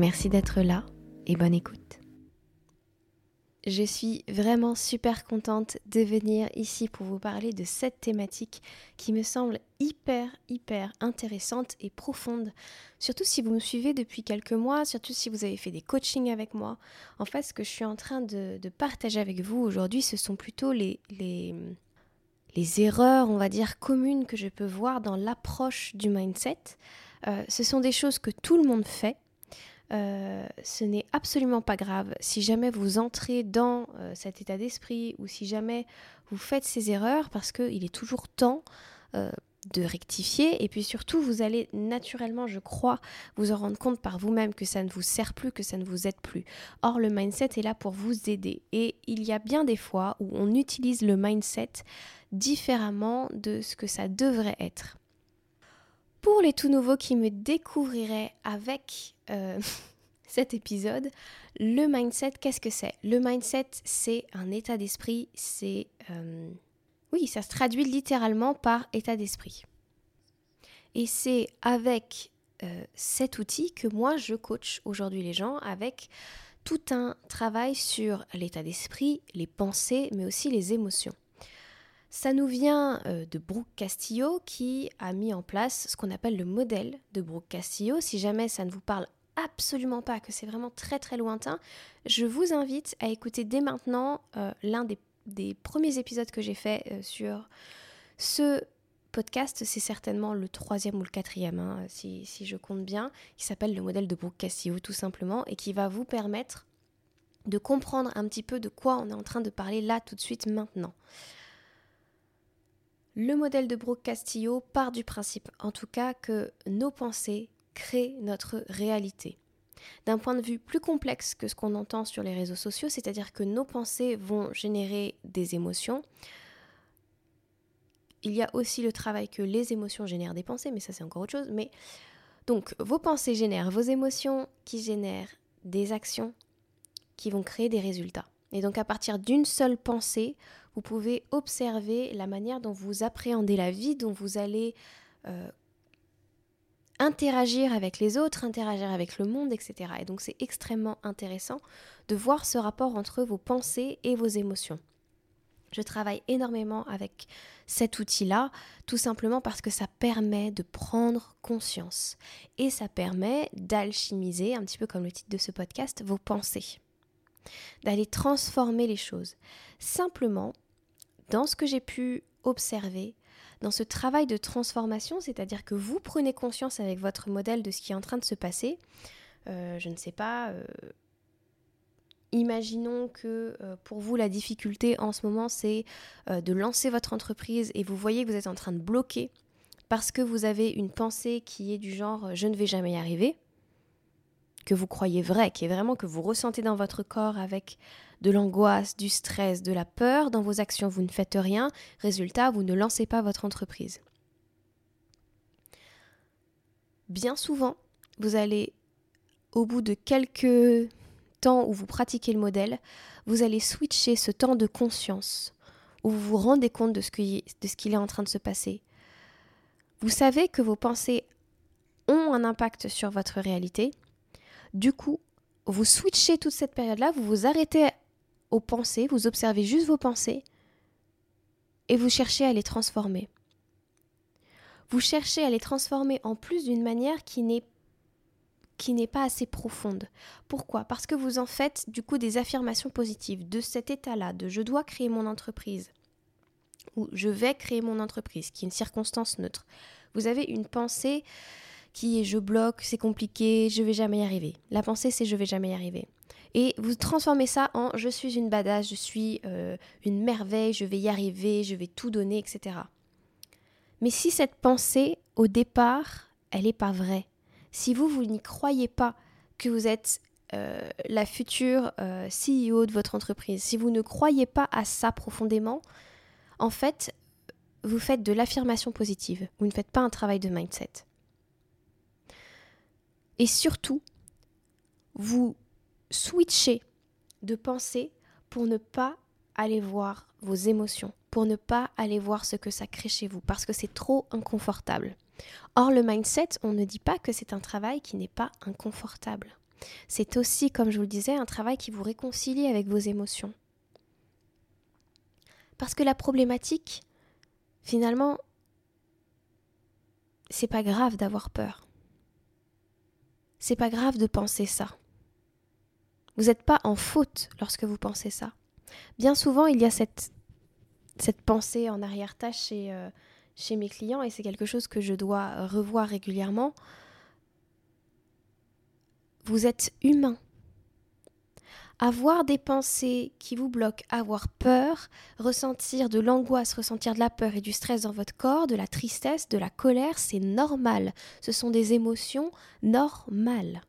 Merci d'être là et bonne écoute. Je suis vraiment super contente de venir ici pour vous parler de cette thématique qui me semble hyper, hyper intéressante et profonde. Surtout si vous me suivez depuis quelques mois, surtout si vous avez fait des coachings avec moi. En fait, ce que je suis en train de, partager avec vous aujourd'hui, ce sont plutôt les, les, les, erreurs, on va dire, communes que je peux voir dans l'approche du mindset. Euh, ce sont des choses que tout le monde fait euh, ce n'est absolument pas grave. Si jamais vous entrez dans euh, cet état d'esprit ou si jamais vous faites ces erreurs, parce qu'il est toujours temps euh, de rectifier et puis surtout vous allez naturellement, je crois, vous en rendre compte par vous-même que ça ne vous sert plus, que ça ne vous aide plus. Or, le mindset est là pour vous aider et il y a bien des fois où on utilise le mindset différemment de ce que ça devrait être. Pour les tout nouveaux qui me découvriraient avec euh, cet épisode, le mindset, qu'est-ce que c'est? Le mindset, c'est un état d'esprit, c'est... Euh, oui, ça se traduit littéralement par état d'esprit. Et c'est avec euh, cet outil que moi, je coach aujourd'hui les gens avec tout un travail sur l'état d'esprit, les pensées, mais aussi les émotions. Ça nous vient euh, de Brooke Castillo qui a mis en place ce qu'on appelle le modèle de Brooke Castillo. Si jamais ça ne vous parle absolument pas, que c'est vraiment très très lointain, je vous invite à écouter dès maintenant euh, l'un des, premiers épisodes que j'ai fait euh, sur ce podcast. C'est certainement le troisième ou le quatrième, hein, si, si, je compte bien, qui s'appelle le modèle de Brooke Castillo tout simplement et qui va vous permettre de comprendre un petit peu de quoi on est en train de parler là tout de suite maintenant. Le modèle de Brooke Castillo part du principe, en tout cas, que nos pensées créent notre réalité. D'un point de vue plus complexe que ce qu'on entend sur les réseaux sociaux, c'est-à-dire que nos pensées vont générer des émotions. Il y a aussi le travail que les émotions génèrent des pensées, mais ça c'est encore autre chose. Mais donc vos pensées génèrent vos émotions qui génèrent des actions qui vont créer des résultats. Et donc à partir d'une seule pensée, vous pouvez observer la manière dont vous appréhendez la vie, dont vous allez euh, interagir avec les autres, interagir avec le monde, etc. Et donc c'est extrêmement intéressant de voir ce rapport entre vos pensées et vos émotions. Je travaille énormément avec cet outil-là, tout simplement parce que ça permet de prendre conscience et ça permet d'alchimiser, un petit peu comme le titre de ce podcast, vos pensées d'aller transformer les choses. Simplement, dans ce que j'ai pu observer, dans ce travail de transformation, c'est-à-dire que vous prenez conscience avec votre modèle de ce qui est en train de se passer, euh, je ne sais pas, euh, imaginons que euh, pour vous la difficulté en ce moment c'est de lancer votre entreprise et vous voyez que vous êtes en train de bloquer parce que vous avez une pensée qui est du genre je ne vais jamais y arriver que vous croyez vrai, qui est vraiment que vous ressentez dans votre corps avec de l'angoisse, du stress, de la peur, dans vos actions, vous ne faites rien, résultat, vous ne lancez pas votre entreprise. Bien souvent, vous allez, au bout de quelques temps où vous pratiquez le modèle, vous allez switcher ce temps de conscience, où vous vous rendez compte de ce qu'il est en train de se passer. Vous savez que vos pensées ont un impact sur votre réalité, du coup, vous switchez toute cette période-là, vous vous arrêtez aux pensées, vous observez juste vos pensées et vous cherchez à les transformer. Vous cherchez à les transformer en plus d'une manière qui n'est qui n'est pas assez profonde. Pourquoi? Parce que vous en faites du coup des affirmations positives de cet état-là, de je dois créer mon entreprise ou je vais créer mon entreprise, qui est une circonstance neutre. Vous avez une pensée qui est je bloque, c'est compliqué, je vais jamais y arriver. La pensée c'est je vais jamais y arriver. Et vous transformez ça en je suis une badass, je suis euh, une merveille, je vais y arriver, je vais tout donner, etc. Mais si cette pensée, au départ, elle n'est pas vraie, si vous, vous n'y croyez pas que vous êtes euh, la future euh, CEO de votre entreprise, si vous ne croyez pas à ça profondément, en fait, vous faites de l'affirmation positive. Vous ne faites pas un travail de mindset. Et surtout, vous switchez de pensée pour ne pas aller voir vos émotions, pour ne pas aller voir ce que ça crée chez vous, parce que c'est trop inconfortable. Or, le mindset, on ne dit pas que c'est un travail qui n'est pas inconfortable. C'est aussi, comme je vous le disais, un travail qui vous réconcilie avec vos émotions. Parce que la problématique, finalement, c'est pas grave d'avoir peur. C'est pas grave de penser ça. Vous n'êtes pas en faute lorsque vous pensez ça. Bien souvent, il y a cette, cette pensée en arrière-tâche chez, euh, chez mes clients et c'est quelque chose que je dois revoir régulièrement. Vous êtes humain. Avoir des pensées qui vous bloquent, avoir peur, ressentir de l'angoisse, ressentir de la peur et du stress dans votre corps, de la tristesse, de la colère, c'est normal. Ce sont des émotions normales.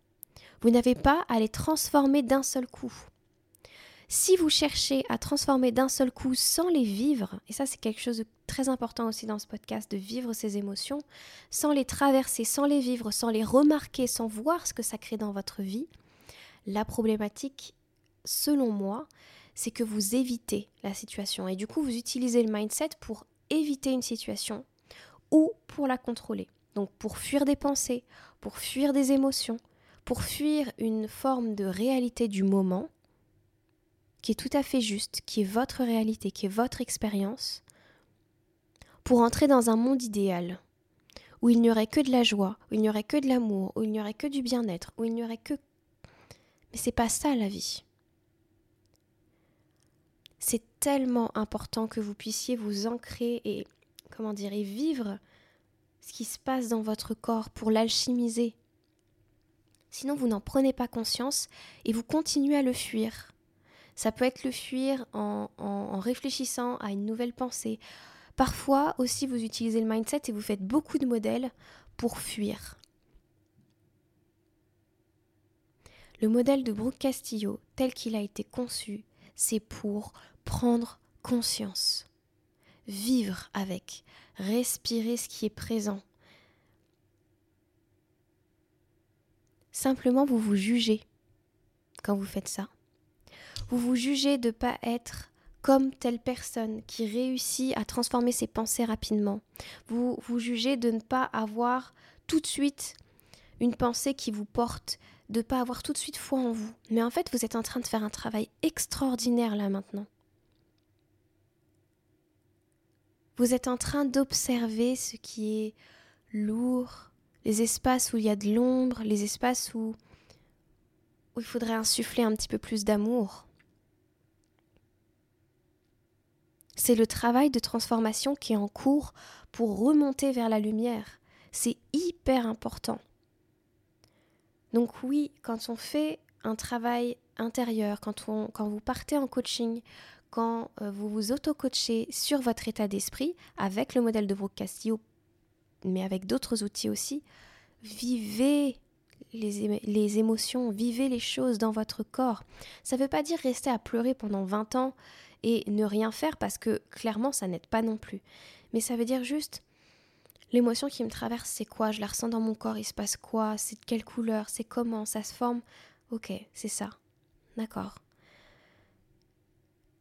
Vous n'avez pas à les transformer d'un seul coup. Si vous cherchez à transformer d'un seul coup sans les vivre, et ça c'est quelque chose de très important aussi dans ce podcast, de vivre ces émotions, sans les traverser, sans les vivre, sans les remarquer, sans voir ce que ça crée dans votre vie, la problématique, selon moi, c'est que vous évitez la situation. Et du coup, vous utilisez le mindset pour éviter une situation ou pour la contrôler. Donc pour fuir des pensées, pour fuir des émotions, pour fuir une forme de réalité du moment qui est tout à fait juste, qui est votre réalité, qui est votre expérience, pour entrer dans un monde idéal, où il n'y aurait que de la joie, où il n'y aurait que de l'amour, où il n'y aurait que du bien-être, où il n'y aurait que... Mais c'est pas ça la vie. Tellement important que vous puissiez vous ancrer et, comment dire, et vivre ce qui se passe dans votre corps pour l'alchimiser. Sinon, vous n'en prenez pas conscience et vous continuez à le fuir. Ça peut être le fuir en, réfléchissant à une nouvelle pensée. Parfois aussi, vous utilisez le mindset et vous faites beaucoup de modèles pour fuir. Le modèle de Brooke Castillo, tel qu'il a été conçu, c'est pour prendre conscience, vivre avec, respirer ce qui est présent. Simplement, vous vous jugez quand vous faites ça. Vous vous jugez de ne pas être comme telle personne qui réussit à transformer ses pensées rapidement. Vous vous jugez de ne pas avoir tout de suite une pensée qui vous porte, de ne pas avoir tout de suite foi en vous. Mais en fait, vous êtes en train de faire un travail extraordinaire là maintenant. Vous êtes en train d'observer ce qui est lourd, les espaces où il y a de l'ombre, les espaces où, il faudrait insuffler un petit peu plus d'amour. C'est le travail de transformation qui est en cours pour remonter vers la lumière. C'est hyper important. Donc oui, quand on fait un travail intérieur, quand, on, quand vous partez en coaching, quand euh, vous vous auto-coachez sur votre état d'esprit avec le modèle de Brooke Castillo, mais avec d'autres outils aussi, vivez les, les, émotions, vivez les choses dans votre corps. Ça ne veut pas dire rester à pleurer pendant 20 ans et ne rien faire parce que clairement ça n'aide pas non plus. Mais ça veut dire juste l'émotion qui me traverse, c'est quoi? Je la ressens dans mon corps, il se passe quoi? C'est de quelle couleur? C'est comment? Ça se forme? Ok, c'est ça. D'accord.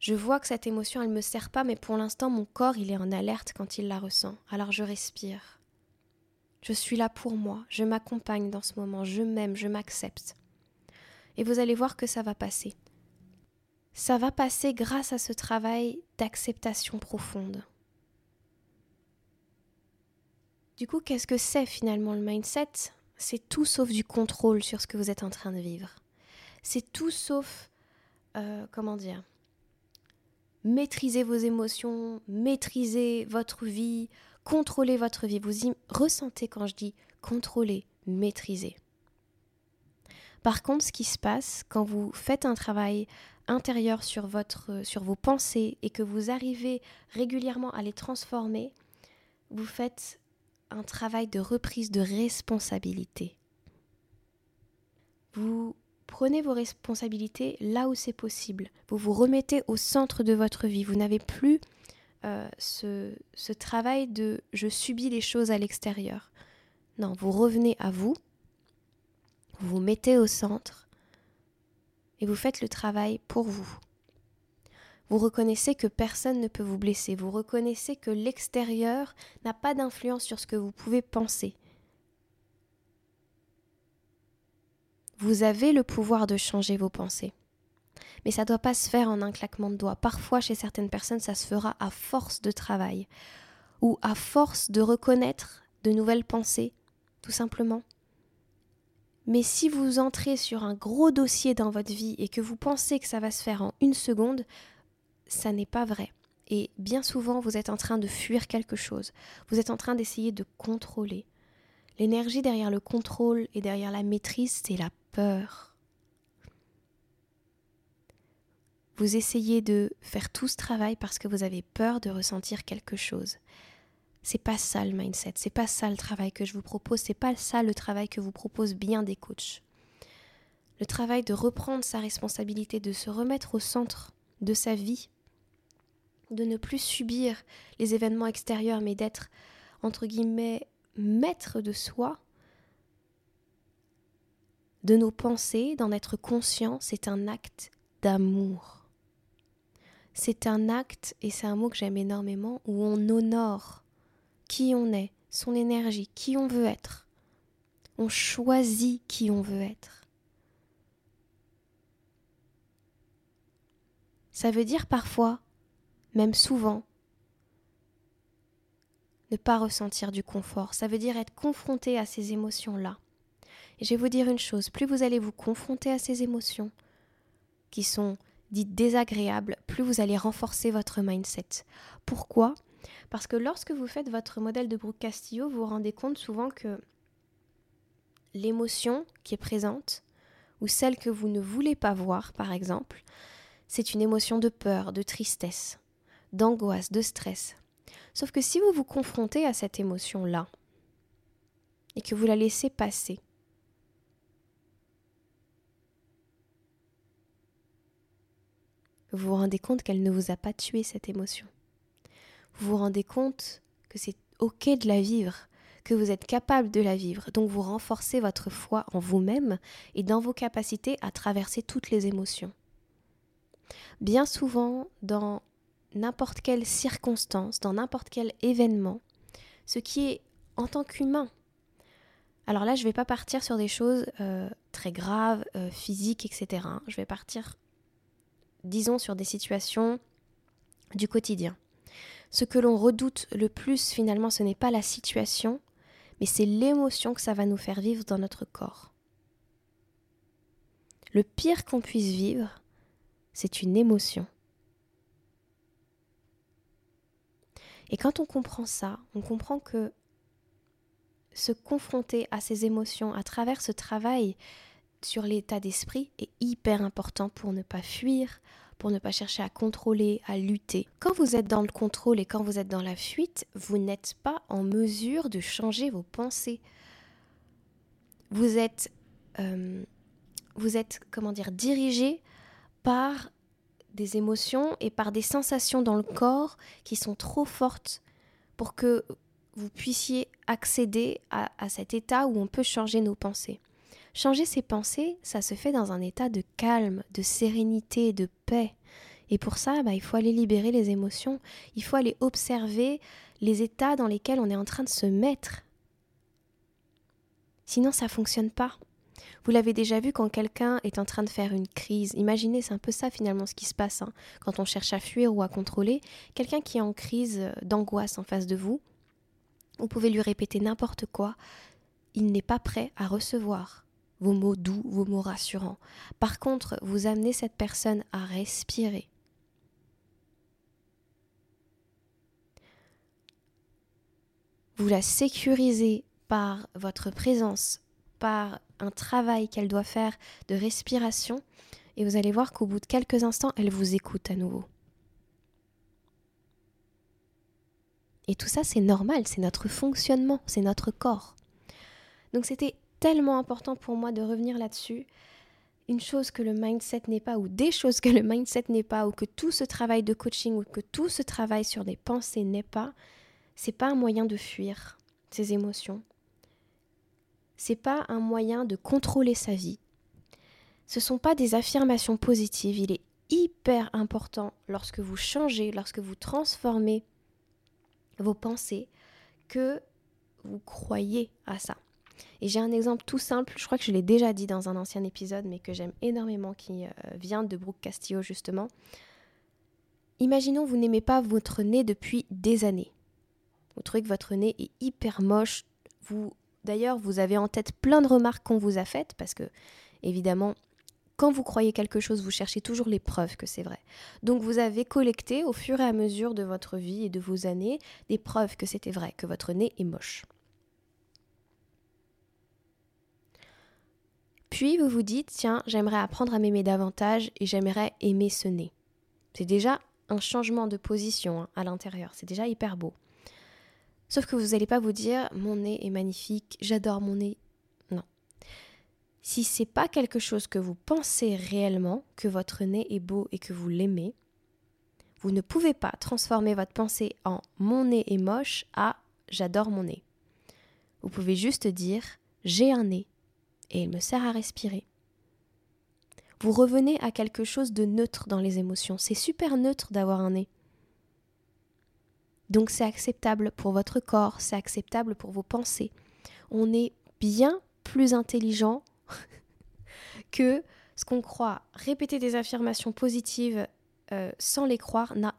Je vois que cette émotion, elle me sert pas, mais pour l'instant, mon corps, il est en alerte quand il la ressent. Alors je respire. Je suis là pour moi, je m'accompagne dans ce moment, je m'aime, je m'accepte. Et vous allez voir que ça va passer ça va passer grâce à ce travail d'acceptation profonde. Du coup, qu'est-ce que c'est finalement le mindset? C'est tout sauf du contrôle sur ce que vous êtes en train de vivre. C'est tout sauf, euh, comment dire, maîtriser vos émotions, maîtriser votre vie, contrôler votre vie. Vous y ressentez quand je dis contrôler, maîtriser. Par contre, ce qui se passe quand vous faites un travail intérieur sur, sur vos pensées et que vous arrivez régulièrement à les transformer, vous faites un travail de reprise de responsabilité. Vous prenez vos responsabilités là où c'est possible. Vous vous remettez au centre de votre vie. Vous n'avez plus euh, ce, ce travail de je subis les choses à l'extérieur. Non, vous revenez à vous, vous vous mettez au centre et vous faites le travail pour vous. Vous reconnaissez que personne ne peut vous blesser. Vous reconnaissez que l'extérieur n'a pas d'influence sur ce que vous pouvez penser. Vous avez le pouvoir de changer vos pensées. Mais ça ne doit pas se faire en un claquement de doigts. Parfois, chez certaines personnes, ça se fera à force de travail ou à force de reconnaître de nouvelles pensées, tout simplement. Mais si vous entrez sur un gros dossier dans votre vie et que vous pensez que ça va se faire en une seconde, ça n'est pas vrai. Et bien souvent, vous êtes en train de fuir quelque chose. Vous êtes en train d'essayer de contrôler. L'énergie derrière le contrôle et derrière la maîtrise, c'est la peur. Vous essayez de faire tout ce travail parce que vous avez peur de ressentir quelque chose. C'est pas ça le mindset, c'est pas ça le travail que je vous propose, c'est pas ça le travail que vous propose bien des coachs. Le travail de reprendre sa responsabilité, de se remettre au centre de sa vie, de ne plus subir les événements extérieurs, mais d'être, entre guillemets, maître de soi, de nos pensées, d'en être conscient, c'est un acte d'amour. C'est un acte, et c'est un mot que j'aime énormément, où on honore qui on est, son énergie, qui on veut être. On choisit qui on veut être. Ça veut dire parfois, même souvent, ne pas ressentir du confort. Ça veut dire être confronté à ces émotions-là. Et je vais vous dire une chose, plus vous allez vous confronter à ces émotions qui sont dites désagréables, plus vous allez renforcer votre mindset. Pourquoi? Parce que lorsque vous faites votre modèle de Brooke Castillo, vous vous rendez compte souvent que l'émotion qui est présente, ou celle que vous ne voulez pas voir, par exemple, c'est une émotion de peur, de tristesse, d'angoisse, de stress. Sauf que si vous vous confrontez à cette émotion-là, et que vous la laissez passer, vous vous rendez compte qu'elle ne vous a pas tué cette émotion. Vous vous rendez compte que c'est ok de la vivre, que vous êtes capable de la vivre. Donc vous renforcez votre foi en vous-même et dans vos capacités à traverser toutes les émotions. Bien souvent, dans n'importe quelle circonstance, dans n'importe quel événement, ce qui est en tant qu'humain. Alors là, je ne vais pas partir sur des choses euh, très graves, euh, physiques, etc. Je vais partir disons sur des situations du quotidien. Ce que l'on redoute le plus finalement, ce n'est pas la situation, mais c'est l'émotion que ça va nous faire vivre dans notre corps. Le pire qu'on puisse vivre, c'est une émotion. Et quand on comprend ça, on comprend que se confronter à ces émotions à travers ce travail sur l'état d'esprit est hyper important pour ne pas fuir, pour ne pas chercher à contrôler, à lutter. Quand vous êtes dans le contrôle et quand vous êtes dans la fuite, vous n'êtes pas en mesure de changer vos pensées. Vous êtes, euh, vous êtes, comment dire, dirigé par des émotions et par des sensations dans le corps qui sont trop fortes pour que vous puissiez accéder à cet état où on peut changer nos pensées. Changer ses pensées, ça se fait dans un état de calme, de sérénité, de paix. Et pour ça, bah, il faut aller libérer les émotions, il faut aller observer les états dans lesquels on est en train de se mettre. Sinon, ça ne fonctionne pas. Vous l'avez déjà vu quand quelqu'un est en train de faire une crise. Imaginez, c'est un peu ça finalement ce qui se passe hein. quand on cherche à fuir ou à contrôler. Quelqu'un qui est en crise d'angoisse en face de vous, vous pouvez lui répéter n'importe quoi. Il n'est pas prêt à recevoir vos mots doux, vos mots rassurants. Par contre, vous amenez cette personne à respirer. Vous la sécurisez par votre présence, par un travail qu'elle doit faire de respiration, et vous allez voir qu'au bout de quelques instants, elle vous écoute à nouveau. Et tout ça, c'est normal, c'est notre fonctionnement, c'est notre corps. Donc c'était tellement important pour moi de revenir là-dessus. Une chose que le mindset n'est pas, ou des choses que le mindset n'est pas, ou que tout ce travail de coaching, ou que tout ce travail sur des pensées n'est pas, c'est pas un moyen de fuir ses émotions. C'est pas un moyen de contrôler sa vie. Ce sont pas des affirmations positives. Il est hyper important lorsque vous changez, lorsque vous transformez vos pensées, que vous croyez à ça. Et j'ai un exemple tout simple, je crois que je l'ai déjà dit dans un ancien épisode, mais que j'aime énormément, qui euh, vient de Brooke Castillo justement. Imaginons vous n'aimez pas votre nez depuis des années. Vous trouvez que votre nez est hyper moche. Vous, d'ailleurs, vous avez en tête plein de remarques qu'on vous a faites, parce que évidemment, quand vous croyez quelque chose, vous cherchez toujours les preuves que c'est vrai. Donc vous avez collecté au fur et à mesure de votre vie et de vos années des preuves que c'était vrai, que votre nez est moche. Puis vous vous dites, tiens, j'aimerais apprendre à m'aimer davantage et j'aimerais aimer ce nez. C'est déjà un changement de position hein, à l'intérieur, c'est déjà hyper beau. Sauf que vous n'allez pas vous dire, mon nez est magnifique, j'adore mon nez, si c'est pas quelque chose que vous pensez réellement, que votre nez est beau et que vous l'aimez, vous ne pouvez pas transformer votre pensée en mon nez est moche à j'adore mon nez. Vous pouvez juste dire j'ai un nez et il me sert à respirer. Vous revenez à quelque chose de neutre dans les émotions. C'est super neutre d'avoir un nez. Donc c'est acceptable pour votre corps, c'est acceptable pour vos pensées. On est bien plus intelligent que ce qu'on croit, répéter des affirmations positives euh, sans les croire n'a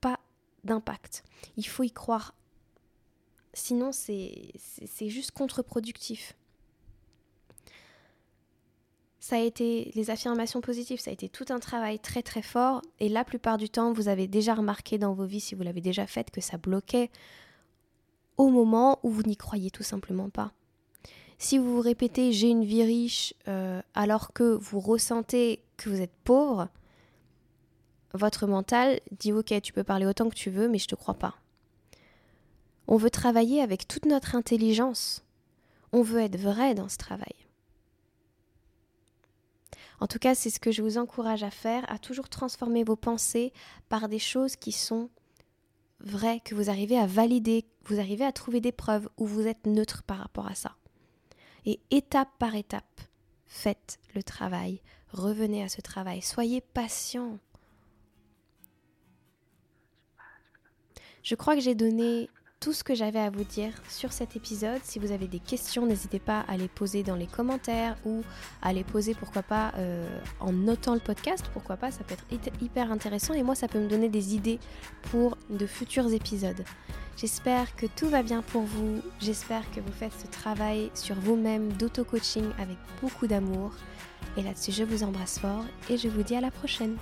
pas d'impact. Il faut y croire. Sinon, c'est juste contre-productif. Ça a été les affirmations positives, ça a été tout un travail très très fort et la plupart du temps, vous avez déjà remarqué dans vos vies, si vous l'avez déjà fait, que ça bloquait au moment où vous n'y croyez tout simplement pas. Si vous vous répétez j'ai une vie riche euh, alors que vous ressentez que vous êtes pauvre, votre mental dit ok tu peux parler autant que tu veux mais je te crois pas. On veut travailler avec toute notre intelligence. On veut être vrai dans ce travail. En tout cas, c'est ce que je vous encourage à faire, à toujours transformer vos pensées par des choses qui sont vraies, que vous arrivez à valider, vous arrivez à trouver des preuves où vous êtes neutre par rapport à ça. Et étape par étape, faites le travail, revenez à ce travail, soyez patient. Je crois que j'ai donné tout ce que j'avais à vous dire sur cet épisode. Si vous avez des questions, n'hésitez pas à les poser dans les commentaires ou à les poser, pourquoi pas, euh, en notant le podcast. Pourquoi pas, ça peut être hyper intéressant et moi, ça peut me donner des idées pour de futurs épisodes. J'espère que tout va bien pour vous. J'espère que vous faites ce travail sur vous-même d'auto-coaching avec beaucoup d'amour. Et là-dessus, je vous embrasse fort et je vous dis à la prochaine.